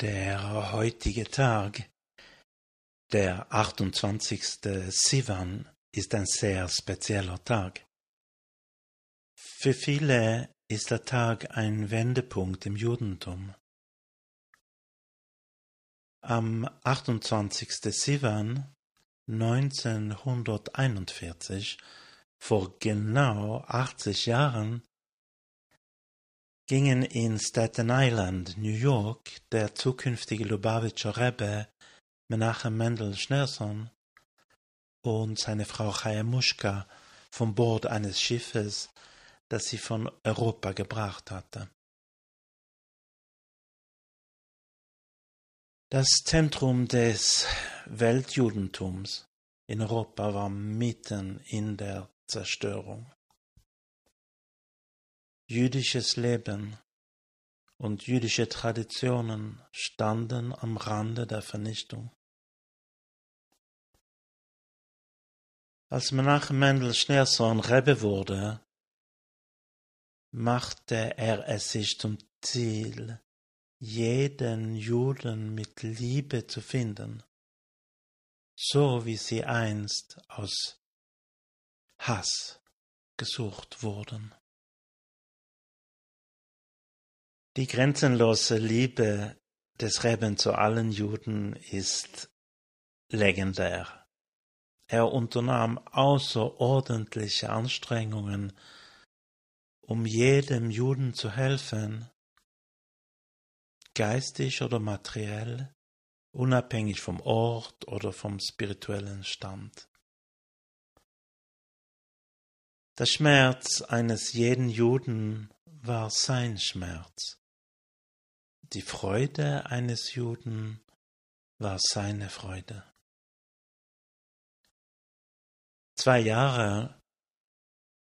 Der heutige Tag, der 28. Sivan, ist ein sehr spezieller Tag. Für viele ist der Tag ein Wendepunkt im Judentum. Am 28. Sivan 1941, vor genau 80 Jahren, gingen in Staten Island, New York, der zukünftige Lubavitcher Rebbe Menachem Mendel Schneerson und seine Frau Chayamuschka vom Bord eines Schiffes, das sie von Europa gebracht hatte. Das Zentrum des Weltjudentums in Europa war mitten in der Zerstörung jüdisches Leben und jüdische Traditionen standen am Rande der Vernichtung. Als Menachem Mendel Schneersohn Rebbe wurde, machte er es sich zum Ziel, jeden Juden mit Liebe zu finden, so wie sie einst aus Hass gesucht wurden. Die grenzenlose Liebe des Reben zu allen Juden ist legendär. Er unternahm außerordentliche Anstrengungen, um jedem Juden zu helfen, geistig oder materiell, unabhängig vom Ort oder vom spirituellen Stand. Der Schmerz eines jeden Juden war sein Schmerz. Die Freude eines Juden war seine Freude. Zwei Jahre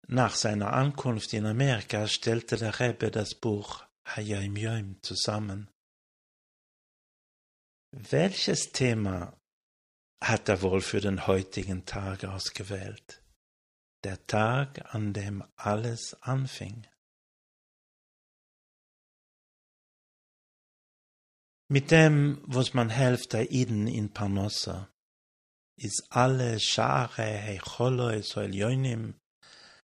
nach seiner Ankunft in Amerika stellte der Rebbe das Buch Hayom Yom zusammen. Welches Thema hat er wohl für den heutigen Tag ausgewählt? Der Tag, an dem alles anfing. Mit dem, was man helft der Iden in Panossa, is alle Schare Hecholoi Soelionim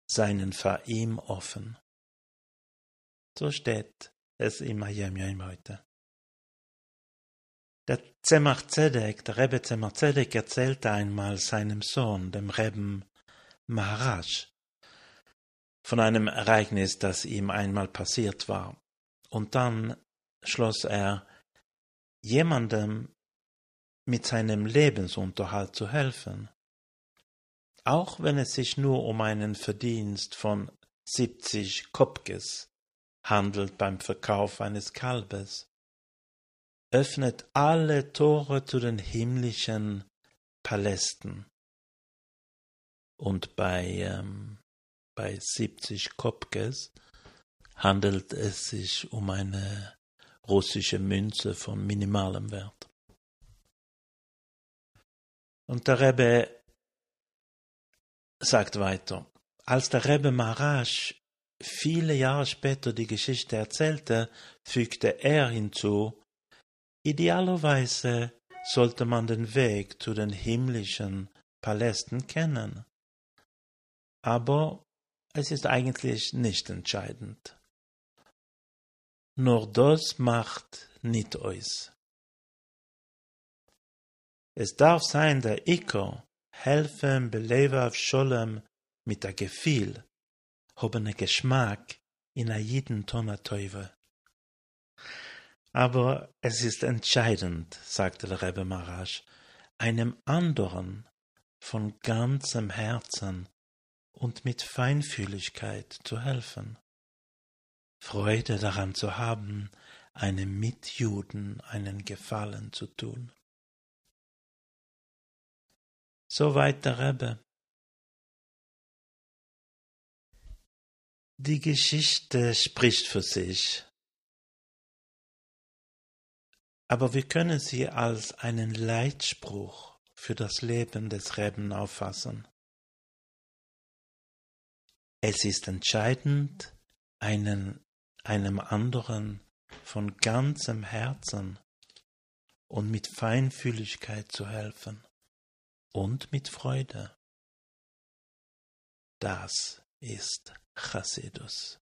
seinen für ihm offen. So steht es im Hayem heute. Der Zemach Zedek, der Rebbe Zemach Zedek erzählte einmal seinem Sohn, dem Rebben Maharaj, von einem Ereignis, das ihm einmal passiert war. Und dann schloss er, jemandem mit seinem Lebensunterhalt zu helfen, auch wenn es sich nur um einen Verdienst von 70 Kopkes handelt beim Verkauf eines Kalbes, öffnet alle Tore zu den himmlischen Palästen. Und bei, ähm, bei 70 Kopkes handelt es sich um eine russische Münze von minimalem Wert. Und der Rebbe sagt weiter, als der Rebbe Marasch viele Jahre später die Geschichte erzählte, fügte er hinzu, idealerweise sollte man den Weg zu den himmlischen Palästen kennen. Aber es ist eigentlich nicht entscheidend nur das macht nicht aus. Es darf sein, der Iker helfen belevav Scholem mit der Gefühl, haben Geschmack in jeden Tonner Teufel. Aber es ist entscheidend, sagte der Rebbe Marasch, einem anderen von ganzem Herzen und mit Feinfühligkeit zu helfen. Freude daran zu haben, einem Mitjuden einen Gefallen zu tun. Soweit der Rebbe. Die Geschichte spricht für sich. aber wir können sie als einen Leitspruch für das Leben des Reben auffassen. Es ist entscheidend, einen, einem anderen von ganzem Herzen und mit Feinfühligkeit zu helfen und mit Freude. Das ist chacedos